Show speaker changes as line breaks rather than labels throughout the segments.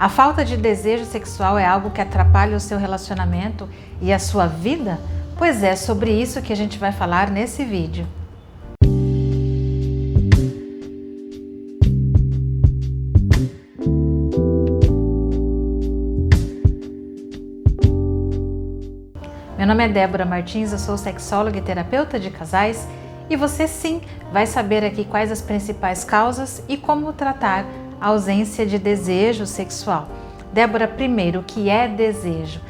A falta de desejo sexual é algo que atrapalha o seu relacionamento e a sua vida? Pois é sobre isso que a gente vai falar nesse vídeo. Meu nome é Débora Martins, eu sou sexóloga e terapeuta de casais e você sim vai saber aqui quais as principais causas e como tratar ausência de desejo sexual. Débora, primeiro, o que é desejo?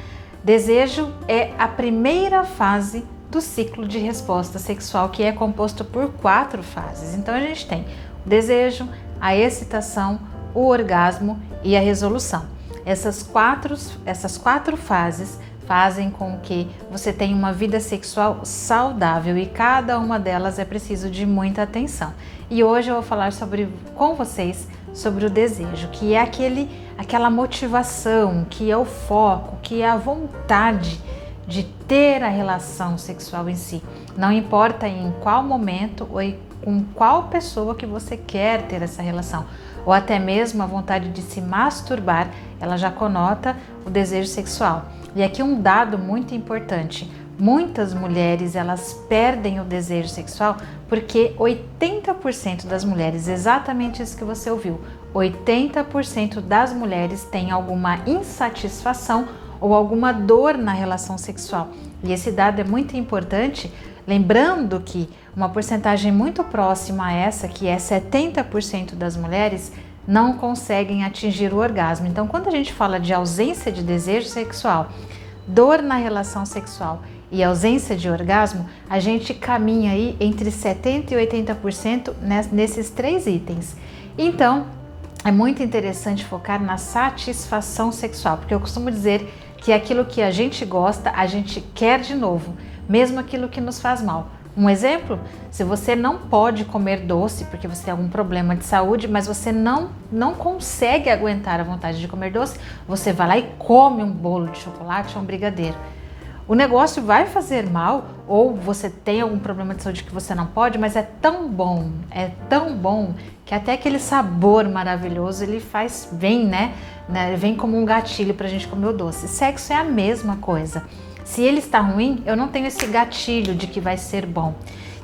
Desejo é a primeira fase do ciclo de resposta sexual, que é composto por quatro fases. Então a gente tem o desejo, a excitação, o orgasmo e a resolução. Essas quatro, essas quatro fases fazem com que você tenha uma vida sexual saudável e cada uma delas é preciso de muita atenção. E hoje eu vou falar sobre com vocês sobre o desejo, que é aquele aquela motivação, que é o foco, que é a vontade de ter a relação sexual em si. Não importa em qual momento ou com qual pessoa que você quer ter essa relação, ou até mesmo a vontade de se masturbar, ela já conota o desejo sexual. E aqui um dado muito importante. Muitas mulheres elas perdem o desejo sexual porque 80% das mulheres, exatamente isso que você ouviu, 80% das mulheres têm alguma insatisfação ou alguma dor na relação sexual. E esse dado é muito importante, lembrando que uma porcentagem muito próxima a essa, que é 70% das mulheres, não conseguem atingir o orgasmo. Então, quando a gente fala de ausência de desejo sexual, dor na relação sexual e ausência de orgasmo, a gente caminha aí entre 70% e 80% nesses três itens. Então, é muito interessante focar na satisfação sexual, porque eu costumo dizer que aquilo que a gente gosta, a gente quer de novo, mesmo aquilo que nos faz mal. Um exemplo, se você não pode comer doce porque você tem algum problema de saúde, mas você não, não consegue aguentar a vontade de comer doce, você vai lá e come um bolo de chocolate ou um brigadeiro. O negócio vai fazer mal ou você tem algum problema de saúde que você não pode, mas é tão bom, é tão bom que até aquele sabor maravilhoso ele faz, vem, né? né vem como um gatilho para a gente comer o doce. Sexo é a mesma coisa. Se ele está ruim, eu não tenho esse gatilho de que vai ser bom.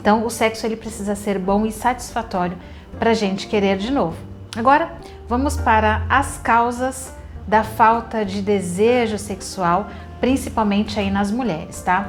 Então, o sexo ele precisa ser bom e satisfatório para a gente querer de novo. Agora, vamos para as causas da falta de desejo sexual, principalmente aí nas mulheres, tá?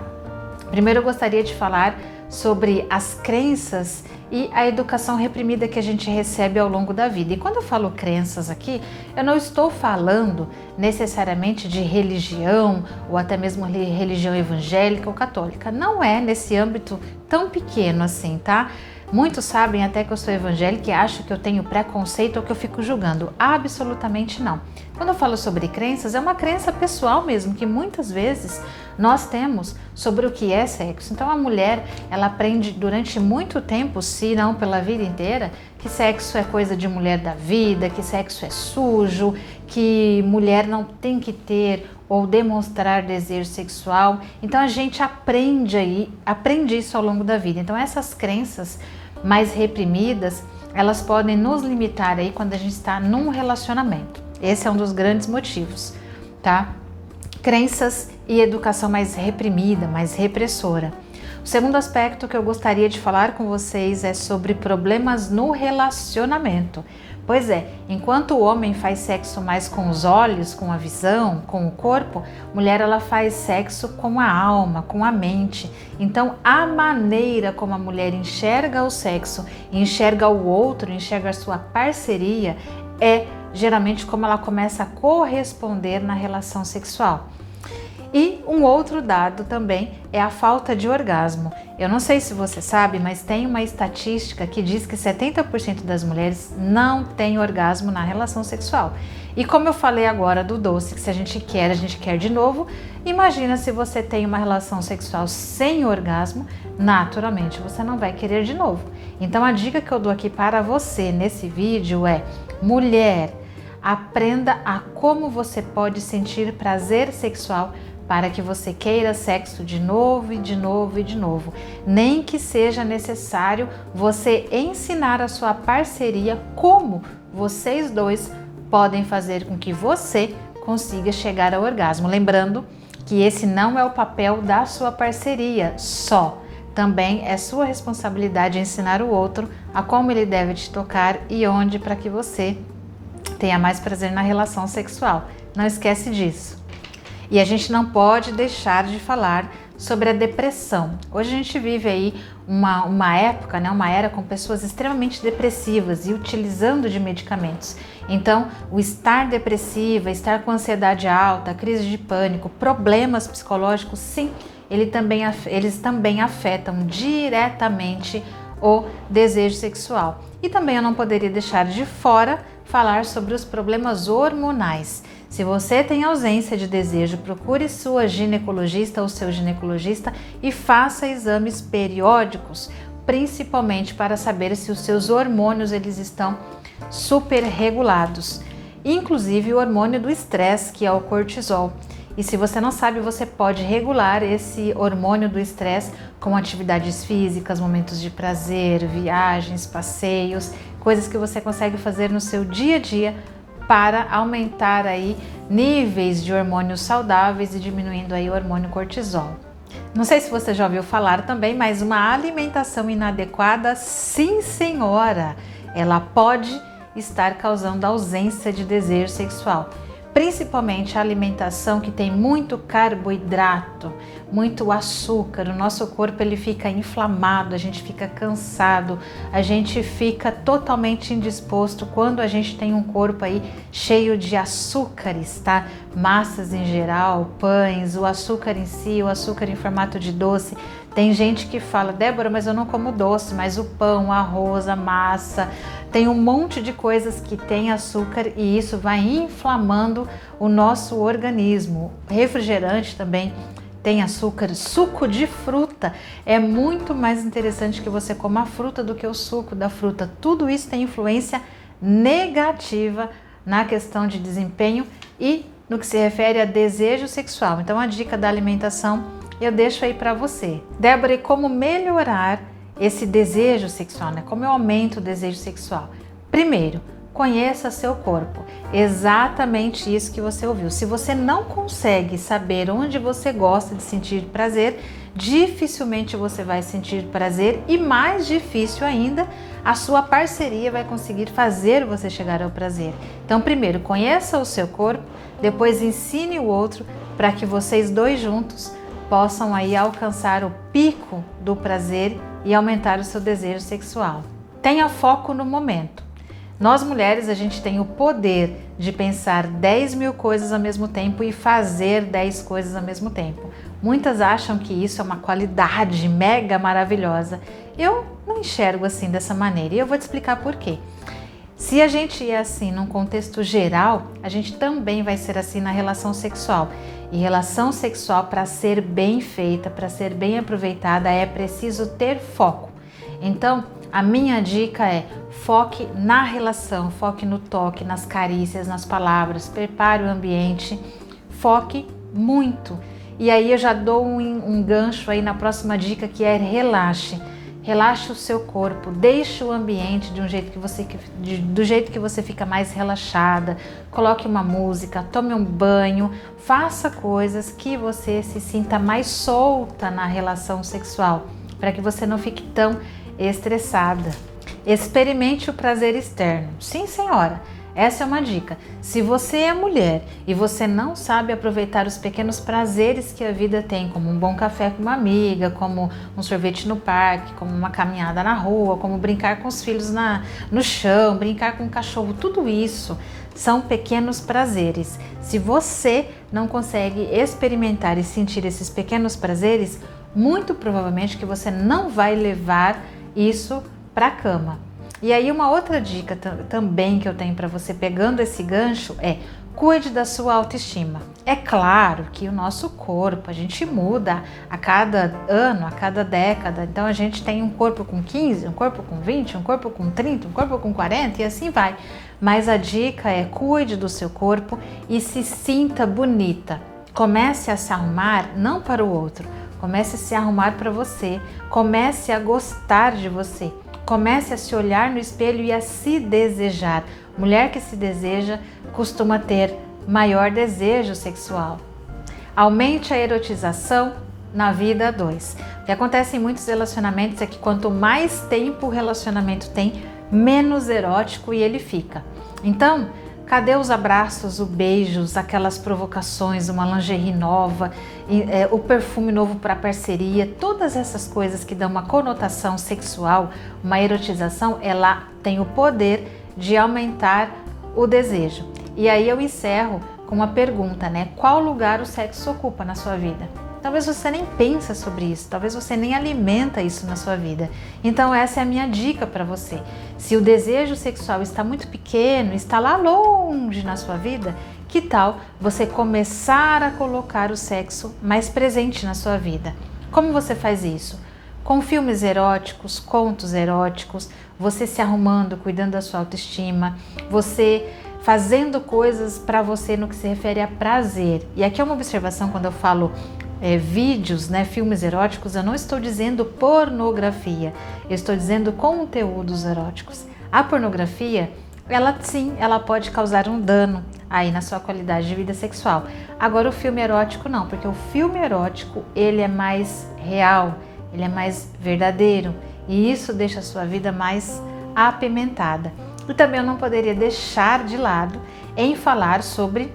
Primeiro, eu gostaria de falar sobre as crenças e a educação reprimida que a gente recebe ao longo da vida. E quando eu falo crenças aqui, eu não estou falando necessariamente de religião ou até mesmo religião evangélica ou católica. Não é nesse âmbito tão pequeno assim, tá? Muitos sabem até que eu sou evangélica e acham que eu tenho preconceito ou que eu fico julgando. Absolutamente não. Quando eu falo sobre crenças, é uma crença pessoal mesmo, que muitas vezes nós temos sobre o que é sexo. Então a mulher, ela aprende durante muito tempo, se não pela vida inteira, que sexo é coisa de mulher da vida, que sexo é sujo, que mulher não tem que ter ou demonstrar desejo sexual. Então a gente aprende aí, aprende isso ao longo da vida. Então essas crenças mais reprimidas, elas podem nos limitar aí quando a gente está num relacionamento. Esse é um dos grandes motivos, tá? Crenças e educação mais reprimida, mais repressora. O segundo aspecto que eu gostaria de falar com vocês é sobre problemas no relacionamento. Pois é, enquanto o homem faz sexo mais com os olhos, com a visão, com o corpo, mulher ela faz sexo com a alma, com a mente. Então, a maneira como a mulher enxerga o sexo, enxerga o outro, enxerga a sua parceria é geralmente como ela começa a corresponder na relação sexual. E um outro dado também é a falta de orgasmo. Eu não sei se você sabe, mas tem uma estatística que diz que 70% das mulheres não têm orgasmo na relação sexual. E como eu falei agora do doce, que se a gente quer, a gente quer de novo, imagina se você tem uma relação sexual sem orgasmo, naturalmente você não vai querer de novo. Então a dica que eu dou aqui para você nesse vídeo é: mulher, aprenda a como você pode sentir prazer sexual para que você queira sexo de novo e de novo e de novo. Nem que seja necessário você ensinar a sua parceria como vocês dois podem fazer com que você consiga chegar ao orgasmo. Lembrando que esse não é o papel da sua parceria só. Também é sua responsabilidade ensinar o outro a como ele deve te tocar e onde para que você tenha mais prazer na relação sexual. Não esquece disso. E a gente não pode deixar de falar sobre a depressão. Hoje a gente vive aí uma, uma época, né, uma era com pessoas extremamente depressivas e utilizando de medicamentos. Então, o estar depressiva, estar com ansiedade alta, crise de pânico, problemas psicológicos, sim, ele também, eles também afetam diretamente o desejo sexual. E também eu não poderia deixar de fora falar sobre os problemas hormonais. Se você tem ausência de desejo, procure sua ginecologista ou seu ginecologista e faça exames periódicos, principalmente para saber se os seus hormônios eles estão super regulados, inclusive o hormônio do estresse, que é o cortisol. E se você não sabe, você pode regular esse hormônio do estresse com atividades físicas, momentos de prazer, viagens, passeios, coisas que você consegue fazer no seu dia a dia para aumentar aí níveis de hormônios saudáveis e diminuindo aí o hormônio cortisol. Não sei se você já ouviu falar também, mas uma alimentação inadequada, sim senhora, ela pode estar causando ausência de desejo sexual principalmente a alimentação que tem muito carboidrato, muito açúcar, o nosso corpo ele fica inflamado, a gente fica cansado, a gente fica totalmente indisposto quando a gente tem um corpo aí cheio de açúcares, tá? Massas em geral, pães, o açúcar em si, o açúcar em formato de doce. Tem gente que fala, Débora, mas eu não como doce, mas o pão, o arroz, a massa, tem um monte de coisas que tem açúcar e isso vai inflamando o nosso organismo. Refrigerante também tem açúcar, suco de fruta é muito mais interessante que você coma a fruta do que o suco da fruta. Tudo isso tem influência negativa na questão de desempenho e no que se refere a desejo sexual. Então a dica da alimentação eu deixo aí para você. Débora, e como melhorar esse desejo sexual, né? Como eu aumento o desejo sexual? Primeiro, conheça seu corpo. Exatamente isso que você ouviu. Se você não consegue saber onde você gosta de sentir prazer, dificilmente você vai sentir prazer e mais difícil ainda, a sua parceria vai conseguir fazer você chegar ao prazer. Então, primeiro, conheça o seu corpo, depois ensine o outro para que vocês dois juntos possam aí alcançar o pico do prazer e aumentar o seu desejo sexual. Tenha foco no momento. Nós mulheres, a gente tem o poder de pensar 10 mil coisas ao mesmo tempo e fazer 10 coisas ao mesmo tempo. Muitas acham que isso é uma qualidade mega maravilhosa. Eu não enxergo assim dessa maneira e eu vou te explicar por quê. Se a gente é assim num contexto geral, a gente também vai ser assim na relação sexual. E relação sexual, para ser bem feita, para ser bem aproveitada, é preciso ter foco. Então, a minha dica é foque na relação, foque no toque, nas carícias, nas palavras, prepare o ambiente, foque muito. E aí eu já dou um, um gancho aí na próxima dica que é relaxe. Relaxe o seu corpo, deixe o ambiente de um jeito que você de, do jeito que você fica mais relaxada. Coloque uma música, tome um banho, faça coisas que você se sinta mais solta na relação sexual, para que você não fique tão estressada. Experimente o prazer externo. Sim, senhora. Essa é uma dica. Se você é mulher e você não sabe aproveitar os pequenos prazeres que a vida tem, como um bom café com uma amiga, como um sorvete no parque, como uma caminhada na rua, como brincar com os filhos na, no chão, brincar com o cachorro, tudo isso são pequenos prazeres. Se você não consegue experimentar e sentir esses pequenos prazeres, muito provavelmente que você não vai levar isso para a cama. E aí uma outra dica também que eu tenho para você pegando esse gancho é cuide da sua autoestima. É claro que o nosso corpo, a gente muda a cada ano, a cada década. Então a gente tem um corpo com 15, um corpo com 20, um corpo com 30, um corpo com 40 e assim vai. Mas a dica é cuide do seu corpo e se sinta bonita. Comece a se arrumar não para o outro, comece a se arrumar para você. Comece a gostar de você. Comece a se olhar no espelho e a se desejar. Mulher que se deseja costuma ter maior desejo sexual. Aumente a erotização na vida 2. O que acontece em muitos relacionamentos é que quanto mais tempo o relacionamento tem, menos erótico e ele fica. Então, Cadê os abraços, os beijos, aquelas provocações, uma lingerie nova, é, o perfume novo para parceria, todas essas coisas que dão uma conotação sexual, uma erotização, ela tem o poder de aumentar o desejo. E aí eu encerro com uma pergunta, né? Qual lugar o sexo ocupa na sua vida? Talvez você nem pensa sobre isso, talvez você nem alimenta isso na sua vida. Então essa é a minha dica para você. Se o desejo sexual está muito pequeno, está lá longe na sua vida, que tal você começar a colocar o sexo mais presente na sua vida? Como você faz isso? Com filmes eróticos, contos eróticos, você se arrumando, cuidando da sua autoestima, você fazendo coisas para você no que se refere a prazer. E aqui é uma observação quando eu falo é, vídeos, né, filmes eróticos, eu não estou dizendo pornografia, eu estou dizendo conteúdos eróticos. A pornografia, ela sim, ela pode causar um dano aí na sua qualidade de vida sexual. Agora o filme erótico não, porque o filme erótico ele é mais real, ele é mais verdadeiro e isso deixa a sua vida mais apimentada. E também eu não poderia deixar de lado em falar sobre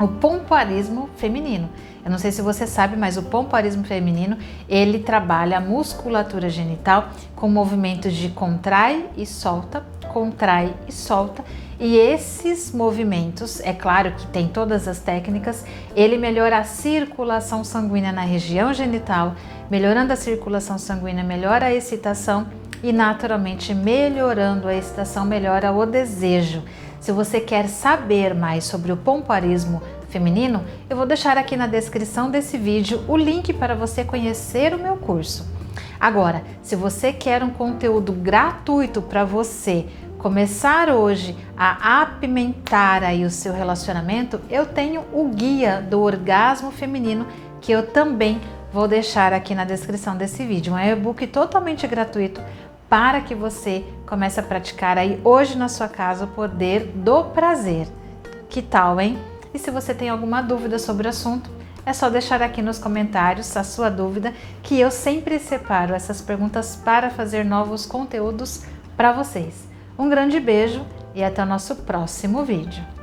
o pompoarismo feminino. Eu não sei se você sabe, mas o pompoarismo feminino, ele trabalha a musculatura genital com movimentos de contrai e solta, contrai e solta. E esses movimentos, é claro que tem todas as técnicas, ele melhora a circulação sanguínea na região genital, melhorando a circulação sanguínea, melhora a excitação e naturalmente melhorando a excitação melhora o desejo. Se você quer saber mais sobre o pompoarismo feminino, eu vou deixar aqui na descrição desse vídeo o link para você conhecer o meu curso. Agora, se você quer um conteúdo gratuito para você começar hoje a apimentar aí o seu relacionamento, eu tenho o guia do orgasmo feminino que eu também vou deixar aqui na descrição desse vídeo. Um e-book totalmente gratuito para que você comece a praticar aí hoje na sua casa o poder do prazer. Que tal, hein? E se você tem alguma dúvida sobre o assunto, é só deixar aqui nos comentários a sua dúvida, que eu sempre separo essas perguntas para fazer novos conteúdos para vocês. Um grande beijo e até o nosso próximo vídeo.